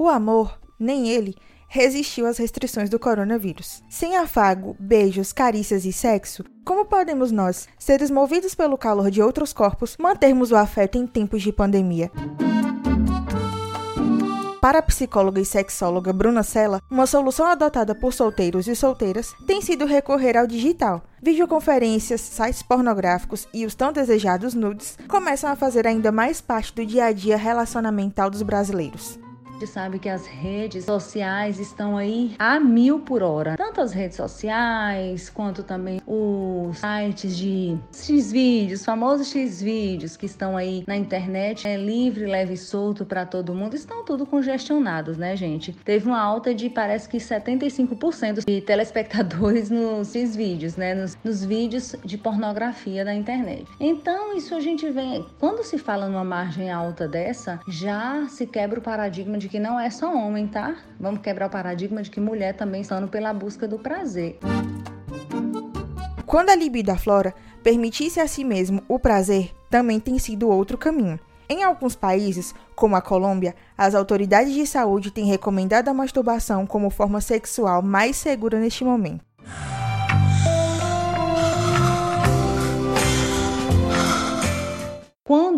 O amor, nem ele, resistiu às restrições do coronavírus. Sem afago, beijos, carícias e sexo, como podemos nós, seres movidos pelo calor de outros corpos, mantermos o afeto em tempos de pandemia? Para a psicóloga e sexóloga Bruna Sella, uma solução adotada por solteiros e solteiras tem sido recorrer ao digital. Videoconferências, sites pornográficos e os tão desejados nudes começam a fazer ainda mais parte do dia a dia relacionamental dos brasileiros gente sabe que as redes sociais estão aí a mil por hora. Tanto as redes sociais, quanto também os sites de X-Vídeos, famosos X-Vídeos que estão aí na internet, é livre, leve e solto para todo mundo, estão tudo congestionados, né, gente? Teve uma alta de parece que 75% de telespectadores nos X-Vídeos, né, nos, nos vídeos de pornografia da internet. Então, isso a gente vem, quando se fala numa margem alta dessa, já se quebra o paradigma de que não é só homem, tá? Vamos quebrar o paradigma de que mulher também está pela busca do prazer. Quando a libido aflora, permitir-se a si mesmo o prazer também tem sido outro caminho. Em alguns países, como a Colômbia, as autoridades de saúde têm recomendado a masturbação como forma sexual mais segura neste momento.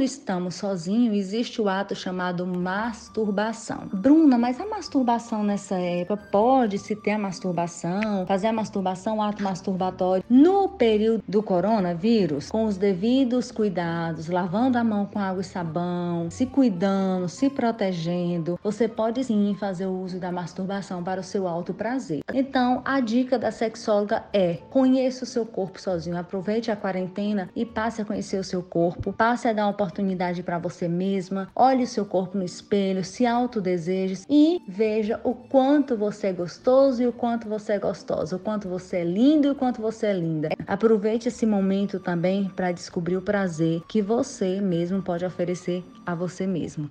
Quando estamos sozinhos, existe o ato chamado masturbação. Bruna, mas a masturbação nessa época pode se ter a masturbação, fazer a masturbação, o ato masturbatório no período do coronavírus, com os devidos cuidados, lavando a mão com água e sabão, se cuidando, se protegendo. Você pode sim fazer o uso da masturbação para o seu alto prazer. Então, a dica da sexóloga é: conheça o seu corpo sozinho, aproveite a quarentena e passe a conhecer o seu corpo, passe a dar uma oportunidade para você mesma. Olhe o seu corpo no espelho, se autodeseje e veja o quanto você é gostoso e o quanto você é gostosa, o quanto você é lindo e o quanto você é linda. Aproveite esse momento também para descobrir o prazer que você mesmo pode oferecer a você mesmo.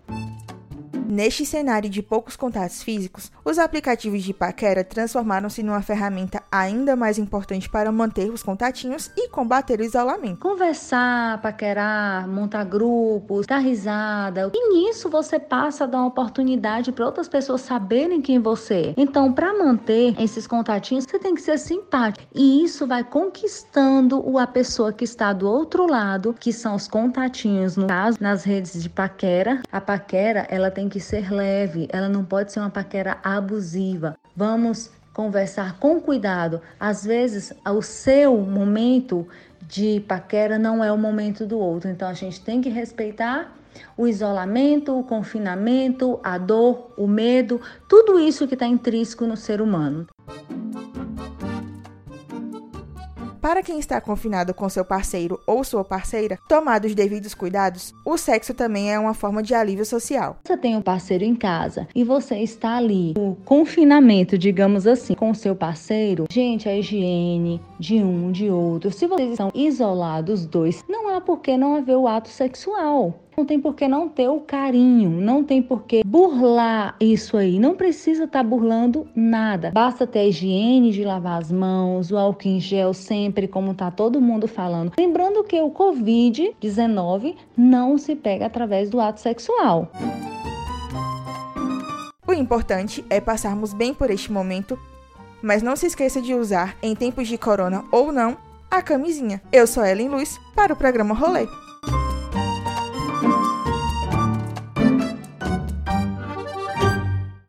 Neste cenário de poucos contatos físicos, os aplicativos de paquera transformaram-se numa ferramenta ainda mais importante para manter os contatinhos e combater o isolamento. Conversar, paquerar, montar grupos, dar risada. E nisso você passa a dar uma oportunidade para outras pessoas saberem quem você é. Então, para manter esses contatinhos, você tem que ser simpático. E isso vai conquistando a pessoa que está do outro lado, que são os contatinhos, no caso, nas redes de paquera. A paquera, ela tem que ser leve, ela não pode ser uma paquera abusiva. Vamos conversar com cuidado. Às vezes, o seu momento de paquera não é o momento do outro, então a gente tem que respeitar o isolamento, o confinamento, a dor, o medo, tudo isso que está intrínseco no ser humano. Para quem está confinado com seu parceiro ou sua parceira, tomados os devidos cuidados, o sexo também é uma forma de alívio social. Você tem um parceiro em casa e você está ali, no confinamento, digamos assim, com seu parceiro, gente, a higiene de um, de outro, se vocês estão isolados dois, não há por que não haver o ato sexual. Não tem por que não ter o carinho, não tem por que burlar isso aí. Não precisa estar tá burlando nada. Basta ter a higiene de lavar as mãos, o álcool em gel sempre, como tá todo mundo falando. Lembrando que o Covid-19 não se pega através do ato sexual. O importante é passarmos bem por este momento, mas não se esqueça de usar, em tempos de corona ou não, a camisinha. Eu sou Ellen Luz para o programa Rolê.